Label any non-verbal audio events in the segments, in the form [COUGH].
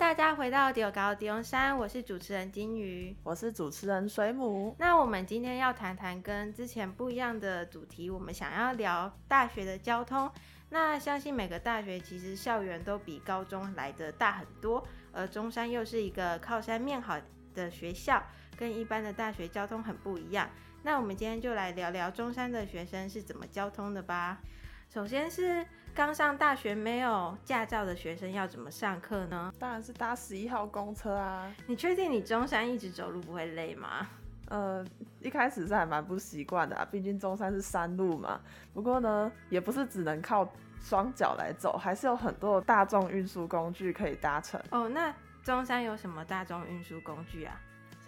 大家回到中猴中山，我是主持人金鱼，我是主持人水母。那我们今天要谈谈跟之前不一样的主题，我们想要聊大学的交通。那相信每个大学其实校园都比高中来的大很多，而中山又是一个靠山面好的学校，跟一般的大学交通很不一样。那我们今天就来聊聊中山的学生是怎么交通的吧。首先是刚上大学没有驾照的学生要怎么上课呢？当然是搭十一号公车啊。你确定你中山一直走路不会累吗？呃，一开始是还蛮不习惯的啊，毕竟中山是山路嘛。不过呢，也不是只能靠双脚来走，还是有很多大众运输工具可以搭乘。哦，那中山有什么大众运输工具啊？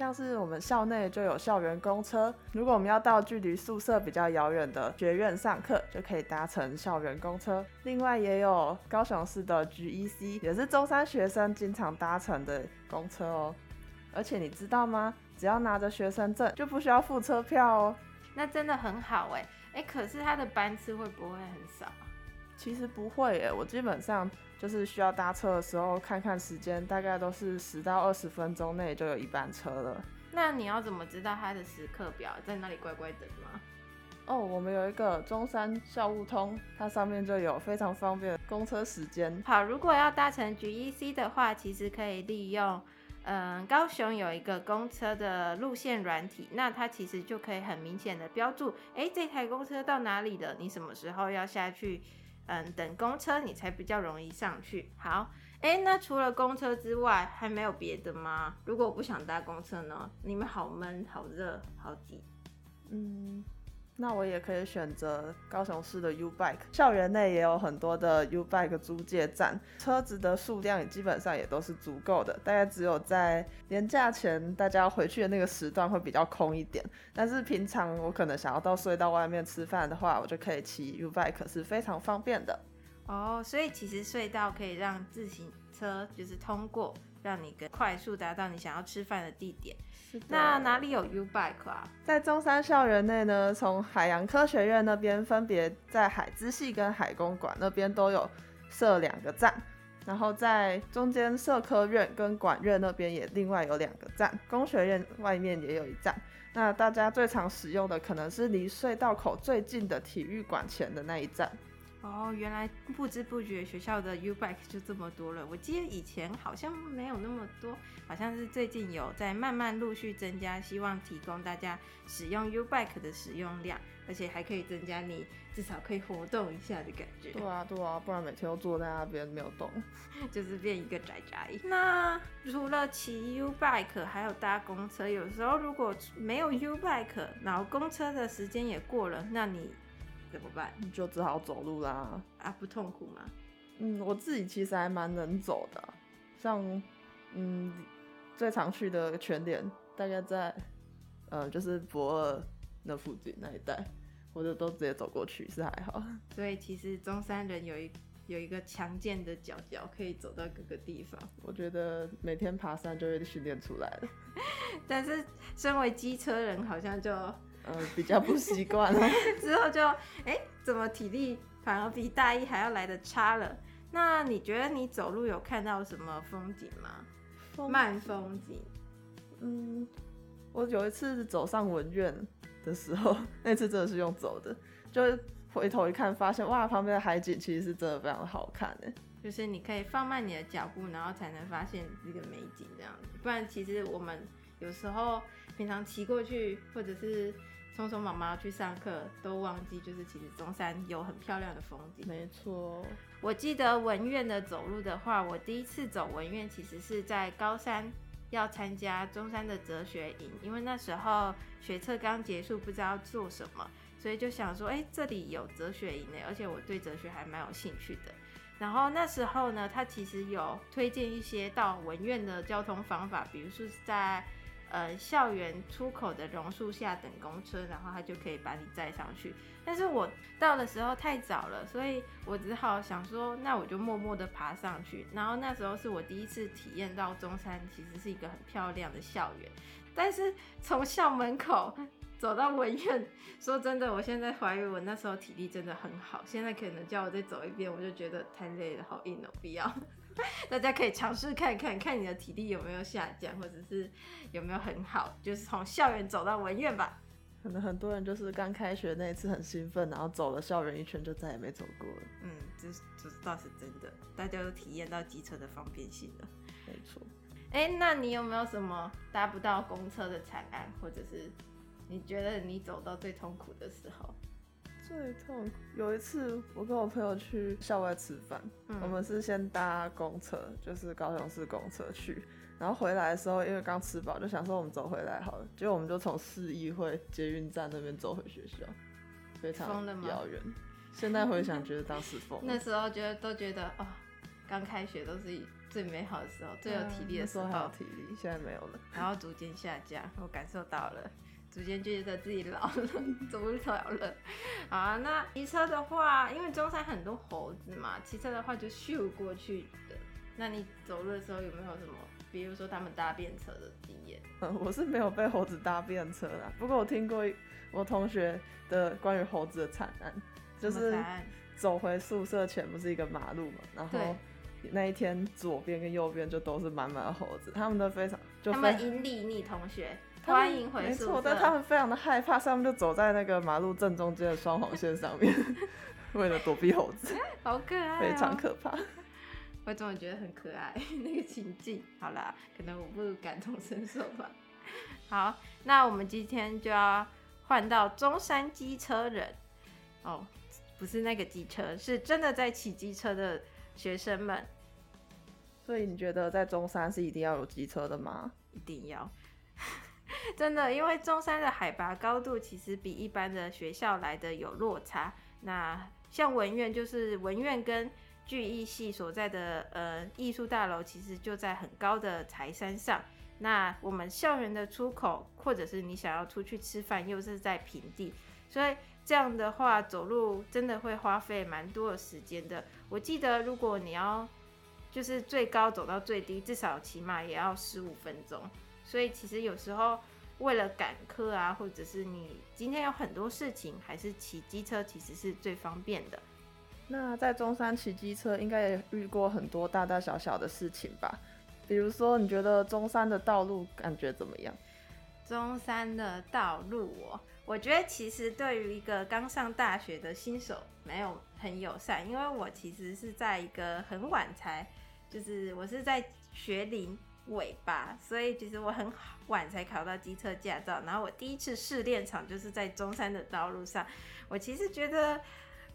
像是我们校内就有校园公车，如果我们要到距离宿舍比较遥远的学院上课，就可以搭乘校园公车。另外也有高雄市的 GEC，也是中山学生经常搭乘的公车哦。而且你知道吗？只要拿着学生证，就不需要付车票哦。那真的很好哎哎，可是它的班次会不会很少？其实不会耶，我基本上就是需要搭车的时候看看时间，大概都是十到二十分钟内就有一班车了。那你要怎么知道它的时刻表？在那里乖乖等吗？哦，我们有一个中山校务通，它上面就有非常方便的公车时间。好，如果要搭乘 GEC 的话，其实可以利用。嗯，高雄有一个公车的路线软体，那它其实就可以很明显的标注，哎，这台公车到哪里了？你什么时候要下去？嗯，等公车你才比较容易上去。好，哎，那除了公车之外，还没有别的吗？如果我不想搭公车呢？你们好闷、好热、好挤。嗯。那我也可以选择高雄市的 U Bike，校园内也有很多的 U Bike 租借站，车子的数量也基本上也都是足够的，大概只有在年假前大家回去的那个时段会比较空一点，但是平常我可能想要到隧道外面吃饭的话，我就可以骑 U Bike，是非常方便的。哦，所以其实隧道可以让自行车就是通过，让你更快速达到你想要吃饭的地点。那哪里有 U Bike 啊？在中山校园内呢，从海洋科学院那边分别在海之系跟海公馆那边都有设两个站，然后在中间社科院跟管院那边也另外有两个站，工学院外面也有一站。那大家最常使用的可能是离隧道口最近的体育馆前的那一站。哦，原来不知不觉学校的 U Bike 就这么多了。我记得以前好像没有那么多，好像是最近有在慢慢陆续增加，希望提供大家使用 U Bike 的使用量，而且还可以增加你至少可以活动一下的感觉。对啊，对啊，不然每天都坐在那边没有动，[LAUGHS] 就是变一个宅宅。那除了骑 U Bike，还有搭公车，有时候如果没有 U Bike，然后公车的时间也过了，那你。怎么办？你就只好走路啦。啊，不痛苦吗？嗯，我自己其实还蛮能走的。像，嗯，最常去的全联，大概在，呃，就是博二那附近那一带，我就都直接走过去，是还好。[LAUGHS] 所以其实中山人有一有一个强健的脚脚，可以走到各个地方。我觉得每天爬山就会训练出来了。[LAUGHS] 但是身为机车人，好像就。嗯，比较不习惯了，[LAUGHS] 之后就哎、欸，怎么体力反而比大一还要来得差了？那你觉得你走路有看到什么风景吗？风慢风景。嗯，我有一次走上文苑的时候，[LAUGHS] 那次真的是用走的，就回头一看，发现哇，旁边的海景其实是真的非常的好看呢。就是你可以放慢你的脚步，然后才能发现这个美景这样子。不然其实我们有时候平常骑过去，或者是。匆匆忙忙去上课，都忘记就是其实中山有很漂亮的风景。没错，我记得文苑的走路的话，我第一次走文苑其实是在高三要参加中山的哲学营，因为那时候学测刚结束，不知道做什么，所以就想说，哎、这里有哲学营呢，而且我对哲学还蛮有兴趣的。然后那时候呢，他其实有推荐一些到文苑的交通方法，比如说是在。呃，校园出口的榕树下等公车，然后他就可以把你载上去。但是我到的时候太早了，所以我只好想说，那我就默默地爬上去。然后那时候是我第一次体验到中山其实是一个很漂亮的校园。但是从校门口走到文苑，说真的，我现在怀疑我那时候体力真的很好。现在可能叫我再走一遍，我就觉得太累了，好硬哦，不要。[LAUGHS] 大家可以尝试看看，看你的体力有没有下降，或者是有没有很好，就是从校园走到文院吧。可能很多人就是刚开学那一次很兴奋，然后走了校园一圈就再也没走过了。嗯，这这倒是真的，大家都体验到机车的方便性了。没错。哎、欸，那你有没有什么搭不到公车的惨案，或者是你觉得你走到最痛苦的时候？最痛苦有一次，我跟我朋友去校外吃饭，嗯、我们是先搭公车，就是高雄市公车去。然后回来的时候，因为刚吃饱，就想说我们走回来好了。结果我们就从市议会捷运站那边走回学校，非常遥远。现在回想，觉得当时疯。[LAUGHS] 那时候觉得都觉得哦，刚开学都是最美好的时候，最有体力的时候。还有体力，现在没有了。然后逐渐下降，我感受到了，逐渐觉得自己老了，走不了了。好啊，那骑车的话，因为中山很多猴子嘛，骑车的话就咻过去的。那你走路的时候有没有什么？比如说他们搭便车的经验，嗯，[LAUGHS] 我是没有被猴子搭便车啦。不过我听过我同学的关于猴子的惨案，就是走回宿舍前不是一个马路嘛，然后那一天左边跟右边就都是满满的猴子，他们都非常就非他们迎礼你同学，欢迎回宿舍，没错，但他们非常的害怕，他们就走在那个马路正中间的双黄线上面，[LAUGHS] 为了躲避猴子，[LAUGHS] 好可爱，非常可怕。[LAUGHS] 我总觉得很可爱那个情境。好啦，可能我不感同身受吧。好，那我们今天就要换到中山机车人哦，不是那个机车，是真的在骑机车的学生们。所以你觉得在中山是一定要有机车的吗？一定要，真的，因为中山的海拔高度其实比一般的学校来的有落差。那像文院，就是文院跟剧艺系所在的呃艺术大楼，其实就在很高的柴山上。那我们校园的出口，或者是你想要出去吃饭，又是在平地，所以这样的话走路真的会花费蛮多的时间的。我记得如果你要就是最高走到最低，至少起码也要十五分钟。所以其实有时候为了赶课啊，或者是你今天有很多事情，还是骑机车其实是最方便的。那在中山骑机车，应该也遇过很多大大小小的事情吧？比如说，你觉得中山的道路感觉怎么样？中山的道路哦，我觉得其实对于一个刚上大学的新手，没有很友善，因为我其实是在一个很晚才，就是我是在学龄尾巴，所以其实我很晚才考到机车驾照，然后我第一次试练场就是在中山的道路上，我其实觉得。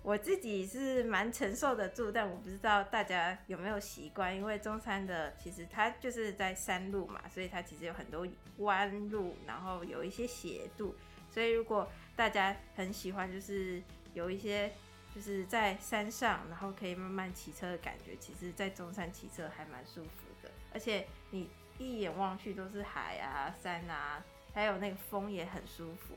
我自己是蛮承受得住，但我不知道大家有没有习惯，因为中山的其实它就是在山路嘛，所以它其实有很多弯路，然后有一些斜度，所以如果大家很喜欢，就是有一些就是在山上，然后可以慢慢骑车的感觉，其实在中山骑车还蛮舒服，而且你一眼望去都是海啊、山啊，还有那个风也很舒服。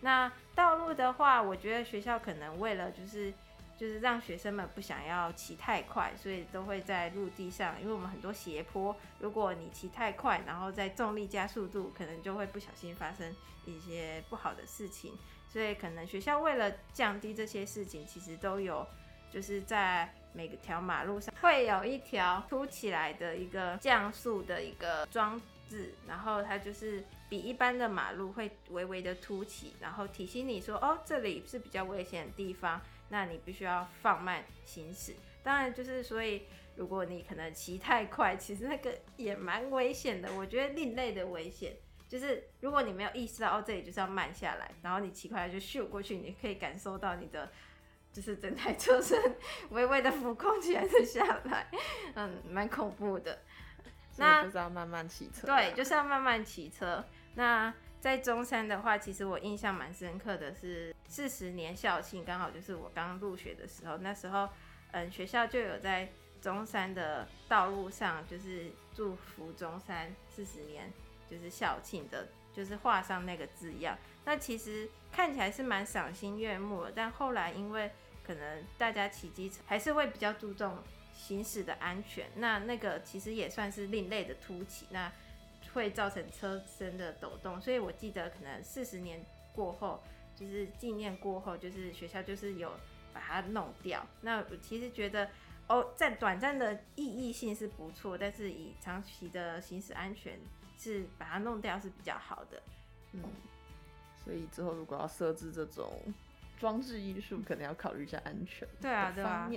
那道路的话，我觉得学校可能为了就是就是让学生们不想要骑太快，所以都会在陆地上，因为我们很多斜坡，如果你骑太快，然后再重力加速度，可能就会不小心发生一些不好的事情。所以可能学校为了降低这些事情，其实都有就是在每个条马路上会有一条凸起来的一个降速的一个装置，然后它就是。比一般的马路会微微的凸起，然后提醒你说，哦，这里是比较危险的地方，那你必须要放慢行驶。当然，就是所以，如果你可能骑太快，其实那个也蛮危险的。我觉得另类的危险，就是如果你没有意识到，哦，这里就是要慢下来，然后你骑快就咻过去，你可以感受到你的就是整台车身微微的浮空起来再下来，嗯，蛮恐怖的。那就是要慢慢骑车，对，就是要慢慢骑车。那在中山的话，其实我印象蛮深刻的是四十年校庆，刚好就是我刚入学的时候。那时候，嗯，学校就有在中山的道路上，就是祝福中山四十年，就是校庆的，就是画上那个字样。那其实看起来是蛮赏心悦目的，但后来因为可能大家骑机车还是会比较注重行驶的安全，那那个其实也算是另类的凸起。那会造成车身的抖动，所以我记得可能四十年过后，就是纪念过后，就是学校就是有把它弄掉。那我其实觉得，哦，在短暂的意义性是不错，但是以长期的行驶安全是把它弄掉是比较好的。嗯，所以之后如果要设置这种装置艺术，可能要考虑一下安全。对啊，对啊。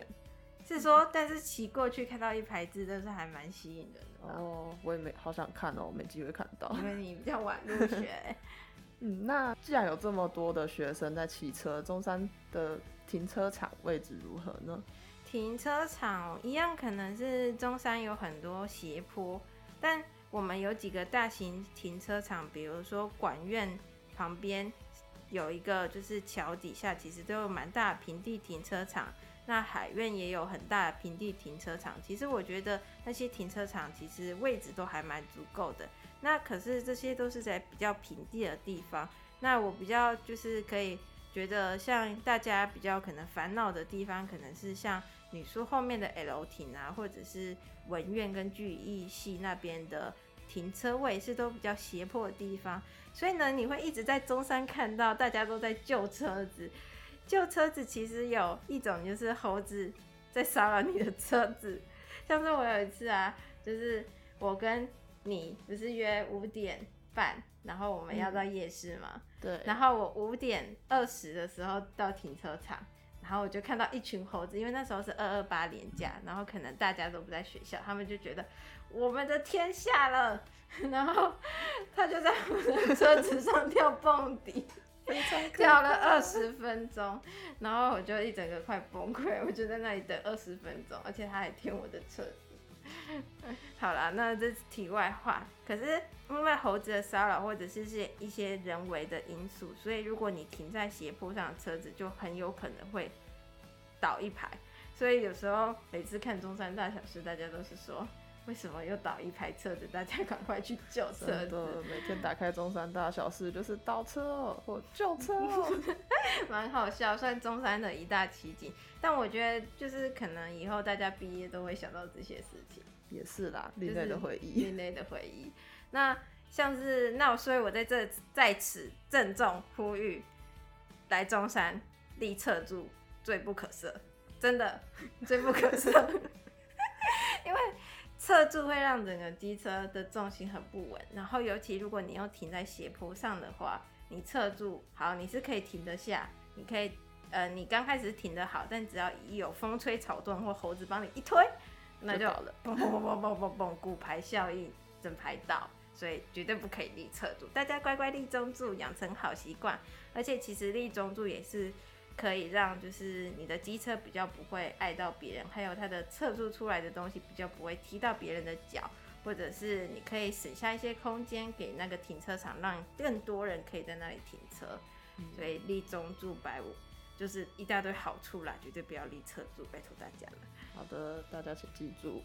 是说，但是骑过去看到一排字，都是还蛮吸引人的。哦，我也没好想看哦，没机会看到。因为你比较晚入学。[LAUGHS] 嗯，那既然有这么多的学生在骑车，中山的停车场位置如何呢？停车场一样，可能是中山有很多斜坡，但我们有几个大型停车场，比如说管院旁边有一个，就是桥底下其实都有蛮大的平地停车场。那海院也有很大的平地停车场，其实我觉得那些停车场其实位置都还蛮足够的。那可是这些都是在比较平地的地方。那我比较就是可以觉得，像大家比较可能烦恼的地方，可能是像女书后面的 L 亭啊，或者是文院跟聚义系那边的停车位是都比较斜坡的地方。所以呢，你会一直在中山看到大家都在救车子。救车子其实有一种就是猴子在骚扰你的车子，像是我有一次啊，就是我跟你不是约五点半，然后我们要到夜市嘛，嗯、对，然后我五点二十的时候到停车场，然后我就看到一群猴子，因为那时候是二二八连假，然后可能大家都不在学校，他们就觉得我们的天下了，[LAUGHS] 然后他就在我的车子上跳蹦迪。跳了二十分钟，然后我就一整个快崩溃，我就在那里等二十分钟，而且他还舔我的车子。[LAUGHS] 好啦，那这是题外话。可是因为猴子的骚扰或者是些一些人为的因素，所以如果你停在斜坡上的车子，就很有可能会倒一排。所以有时候每次看中山大小事，大家都是说。为什么又倒一排车子？大家赶快去救车子！每天打开中山大小事就是倒车或救车，[LAUGHS] 蛮好笑，算中山的一大奇景。但我觉得就是可能以后大家毕业都会想到这些事情。也是啦，另类的回忆，另类的回忆。那像是那，所以我在这在此郑重呼吁，来中山立侧柱罪不可赦，真的罪不可赦。侧柱会让整个机车的重心很不稳，然后尤其如果你又停在斜坡上的话，你侧柱好，你是可以停得下，你可以呃，你刚开始停得好，但只要一有风吹草动或猴子帮你一推，那就好了，嘣嘣嘣嘣嘣嘣，骨牌效应，整排倒，所以绝对不可以立侧柱，大家乖乖立中柱，养成好习惯，而且其实立中柱也是。可以让就是你的机车比较不会碍到别人，还有它的测速出来的东西比较不会踢到别人的脚，或者是你可以省下一些空间给那个停车场，让更多人可以在那里停车。嗯、所以立中柱百五就是一大堆好处啦，绝对不要立侧柱，拜托大家了。好的，大家请记住。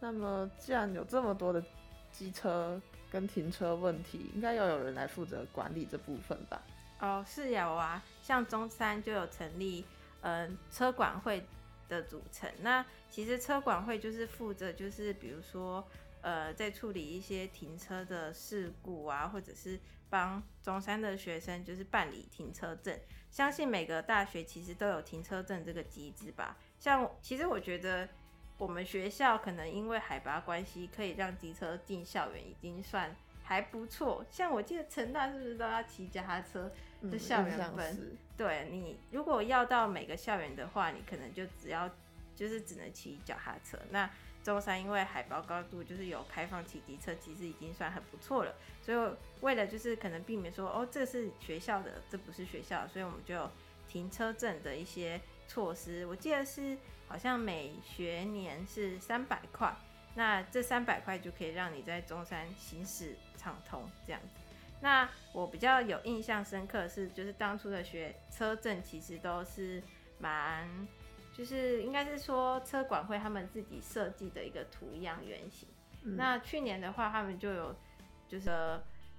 那么既然有这么多的机车跟停车问题，应该要有人来负责管理这部分吧？哦，是有啊。像中山就有成立，嗯、呃，车管会的组成。那其实车管会就是负责，就是比如说，呃，在处理一些停车的事故啊，或者是帮中山的学生就是办理停车证。相信每个大学其实都有停车证这个机制吧。像其实我觉得我们学校可能因为海拔关系，可以让机车进校园已经算还不错。像我记得成大是不是都要骑脚踏车？的校园分，对，你如果要到每个校园的话，你可能就只要就是只能骑脚踏车。那中山因为海拔高度就是有开放骑机车，其实已经算很不错了。所以为了就是可能避免说哦，这是学校的，这不是学校，所以我们就有停车证的一些措施。我记得是好像每学年是三百块，那这三百块就可以让你在中山行驶畅通这样子。那我比较有印象深刻的是，就是当初的学车证其实都是蛮，就是应该是说车管会他们自己设计的一个图样原型。嗯。那去年的话，他们就有就是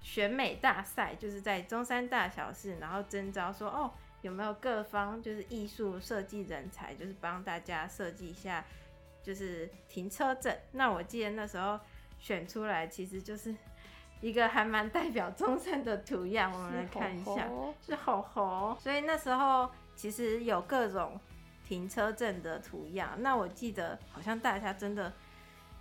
选美大赛，就是在中山大小市，然后征招说哦，有没有各方就是艺术设计人才，就是帮大家设计一下就是停车证。那我记得那时候选出来，其实就是。一个还蛮代表中山的图样，我们来看一下，是猴猴。所以那时候其实有各种停车证的图样。那我记得好像大家真的，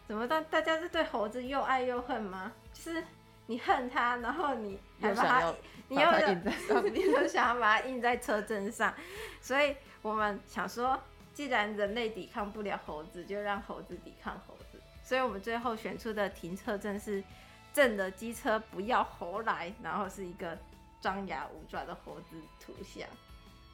怎么大大家是对猴子又爱又恨吗？就是你恨它，然后你还把它，你又 [LAUGHS] 你又想要把它印在车证上。所以我们想说，既然人类抵抗不了猴子，就让猴子抵抗猴子。所以我们最后选出的停车证是正的机车不要猴来，然后是一个张牙舞爪的猴子图像。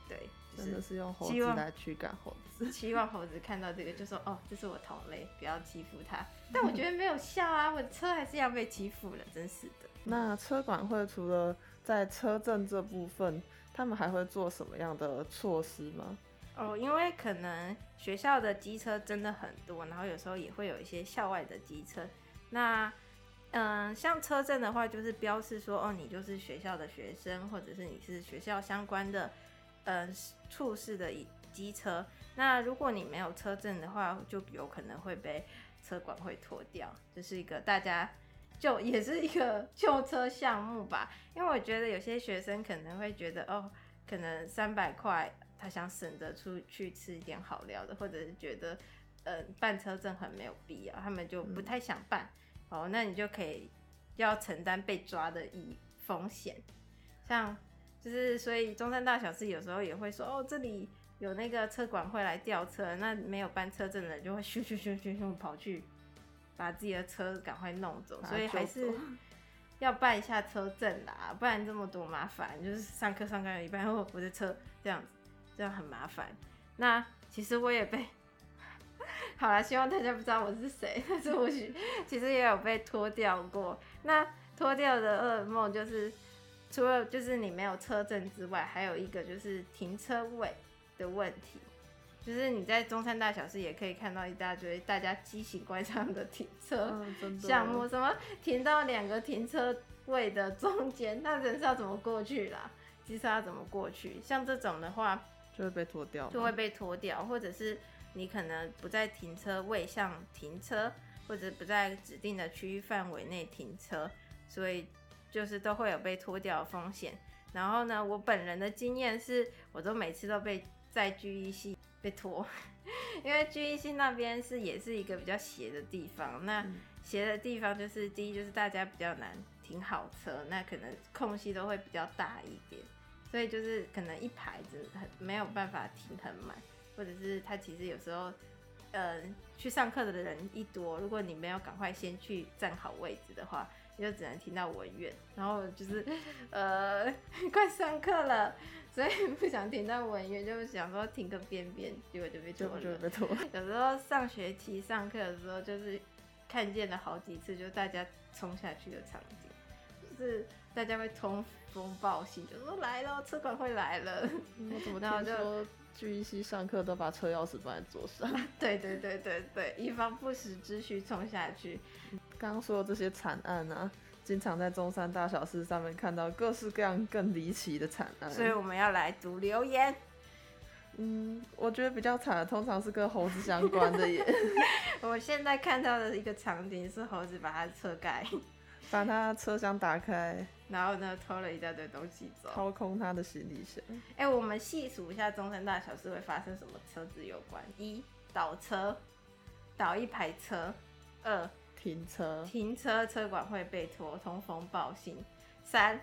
对，真的是用猴子来驱赶猴子。希望猴子看到这个就说：“哦，这是我同类，不要欺负他。”但我觉得没有效啊，我的车还是要被欺负了，真是的。那车管会除了在车证这部分，他们还会做什么样的措施吗？哦，因为可能学校的机车真的很多，然后有时候也会有一些校外的机车。那嗯，像车证的话，就是标示说，哦，你就是学校的学生，或者是你是学校相关的。嗯，处事的机车，那如果你没有车证的话，就有可能会被车管会拖掉，这、就是一个大家就也是一个旧车项目吧。因为我觉得有些学生可能会觉得，哦，可能三百块他想省着出去吃一点好料的，或者是觉得，嗯，办车证很没有必要，他们就不太想办。嗯、哦，那你就可以要承担被抓的一风险，像。就是，所以中山大小事有时候也会说，哦，这里有那个车管会来调车，那没有办车证的人就会咻咻咻咻咻跑去把自己的车赶快弄走，所以还是要办一下车证啦，不然这么多麻烦，就是上课上课有一半哦我的车这样子，这样很麻烦。那其实我也被，好啦，希望大家不知道我是谁，[LAUGHS] 但是我其实也有被脱掉过。那脱掉的噩梦就是。除了就是你没有车证之外，还有一个就是停车位的问题，就是你在中山大小事也可以看到一大堆大家奇形怪状的停车项目，什么停到两个停车位的中间，那人是要怎么过去啦？机车要怎么过去？像这种的话，就会被拖掉，就会被拖掉，或者是你可能不在停车位上停车，或者不在指定的区域范围内停车，所以。就是都会有被拖掉的风险，然后呢，我本人的经验是，我都每次都被在 GEC 被拖，[LAUGHS] 因为 GEC 那边是也是一个比较斜的地方，那斜的地方就是第一就是大家比较难停好车，那可能空隙都会比较大一点，所以就是可能一排子很没有办法停很满，或者是他其实有时候，呃，去上课的人一多，如果你没有赶快先去站好位置的话。你就只能听到文员，然后就是，呃，[LAUGHS] 快上课了，所以不想听到文员，就想说停个边边，结果就被拖了。就被拖。有时候上学期上课的时候，就是看见了好几次，就大家冲下去的场景，就是大家会通风报信，就说来了，车管会来了。我怎么 [LAUGHS] 听说 GEC 上课都把车钥匙放在桌上？[LAUGHS] 对对对对对，以防不时之需冲下去。刚刚说的这些惨案啊，经常在中山大小事上面看到各式各样更离奇的惨案，所以我们要来读留言。嗯，我觉得比较惨的通常是跟猴子相关的耶。[LAUGHS] 我现在看到的一个场景是猴子把他车盖，把他车厢打开，然后呢偷了一大堆东西走，掏空他的行李箱。哎、欸，我们细数一下中山大小事会发生什么车子有关：一倒车，倒一排车；二停车，停车车管会被拖，通风报信。三，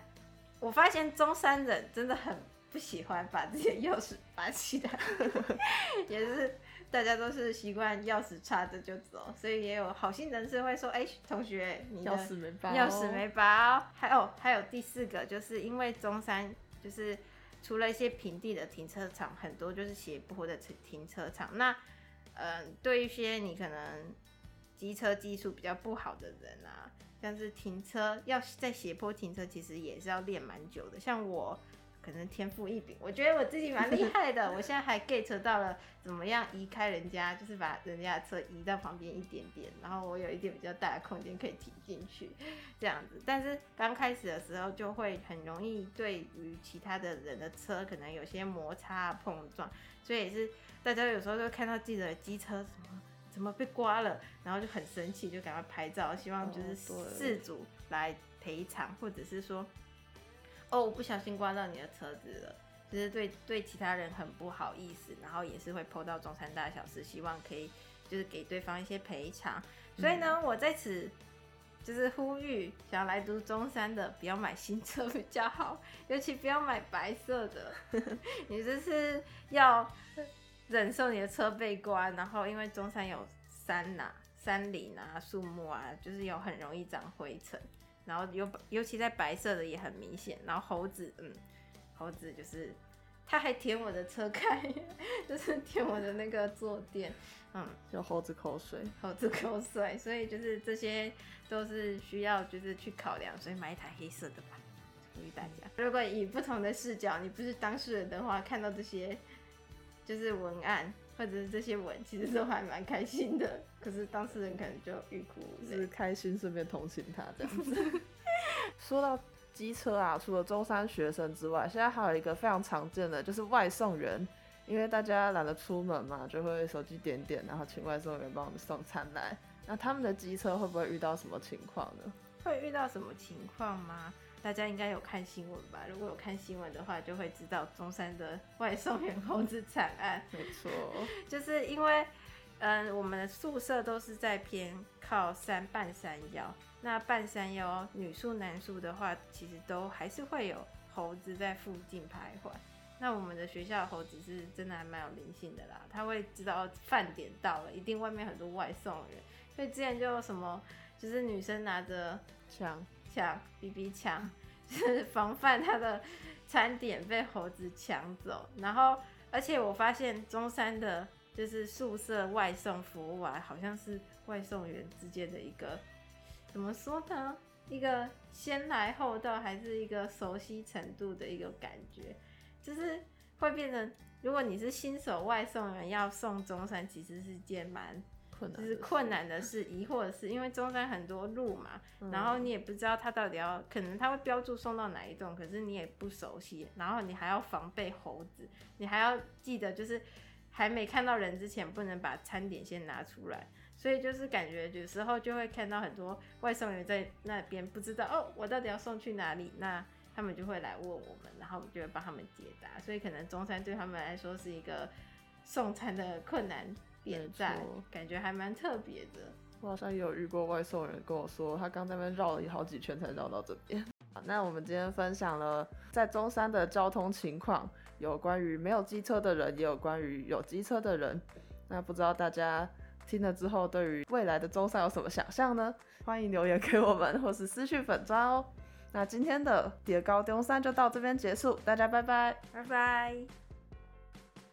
我发现中山人真的很不喜欢把自己的钥匙拔起来，[LAUGHS] 也是大家都是习惯钥匙插着就走，所以也有好心人士会说：“哎、欸，同学，你的钥匙没拔，钥匙没拔哦。”还有还有第四个，就是因为中山就是除了一些平地的停车场，很多就是斜坡的停停车场。那嗯、呃，对一些你可能。机车技术比较不好的人啊，像是停车要在斜坡停车，其实也是要练蛮久的。像我可能天赋异禀，我觉得我自己蛮厉害的。[LAUGHS] 我现在还 get 到了怎么样移开人家，就是把人家的车移到旁边一点点，然后我有一点比较大的空间可以停进去，这样子。但是刚开始的时候就会很容易对于其他的人的车可能有些摩擦碰撞，所以也是大家有时候就看到自己的机车什么。怎么被刮了？然后就很生气，就赶快拍照，希望就是事主来赔偿，或者是说，哦，我不小心刮到你的车子了，就是对对其他人很不好意思，然后也是会 po 到中山大小事，希望可以就是给对方一些赔偿。所以呢，我在此就是呼吁想要来读中山的，不要买新车比较好，尤其不要买白色的，[LAUGHS] 你这是要忍受你的车被刮，然后因为中山有山呐、啊、山林啊、树木啊，就是有很容易长灰尘。然后尤尤其在白色的也很明显，然后猴子，嗯，猴子就是，他还舔我的车盖，[LAUGHS] 就是舔我的那个坐垫，嗯，就猴子口水，猴子口水，所以就是这些都是需要就是去考量，所以买一台黑色的吧，呼吁大家。如果以不同的视角，你不是当事人的话，看到这些就是文案或者是这些文，其实都还蛮开心的。可是当事人可能就欲哭无泪，是开心顺便同情他这样子。[LAUGHS] 说到机车啊，除了中山学生之外，现在还有一个非常常见的就是外送员，因为大家懒得出门嘛，就会手机点点，然后请外送员帮我们送餐来。那他们的机车会不会遇到什么情况呢？会遇到什么情况吗？大家应该有看新闻吧？如果有看新闻的话，就会知道中山的外送员工资惨案。没错，就是因为。嗯，我们的宿舍都是在偏靠山半山腰。那半山腰女宿男宿的话，其实都还是会有猴子在附近徘徊。那我们的学校的猴子是真的还蛮有灵性的啦，他会知道饭点到了，一定外面很多外送员。所以之前就有什么，就是女生拿着枪枪 [LAUGHS] BB 枪，就是防范他的餐点被猴子抢走。然后，而且我发现中山的。就是宿舍外送服务啊，好像是外送员之间的一个怎么说呢？一个先来后到，还是一个熟悉程度的一个感觉，就是会变成，如果你是新手外送员要送中山，其实是件蛮困难，就是困难的事，疑惑的是，因为中山很多路嘛，然后你也不知道他到底要，可能他会标注送到哪一栋，可是你也不熟悉，然后你还要防备猴子，你还要记得就是。还没看到人之前，不能把餐点先拿出来，所以就是感觉有时候就会看到很多外送员在那边不知道哦，我到底要送去哪里？那他们就会来问我们，然后我们就会帮他们解答。所以可能中山对他们来说是一个送餐的困难点在，感觉还蛮特别的。我好像也有遇过外送人跟我说，他刚在那边绕了好几圈才绕到这边。[LAUGHS] 那我们今天分享了在中山的交通情况。有关于没有机车的人，也有关于有机车的人。那不知道大家听了之后，对于未来的中山有什么想象呢？欢迎留言给我们，或是私讯粉砖哦。那今天的叠高中三就到这边结束，大家拜拜，拜拜。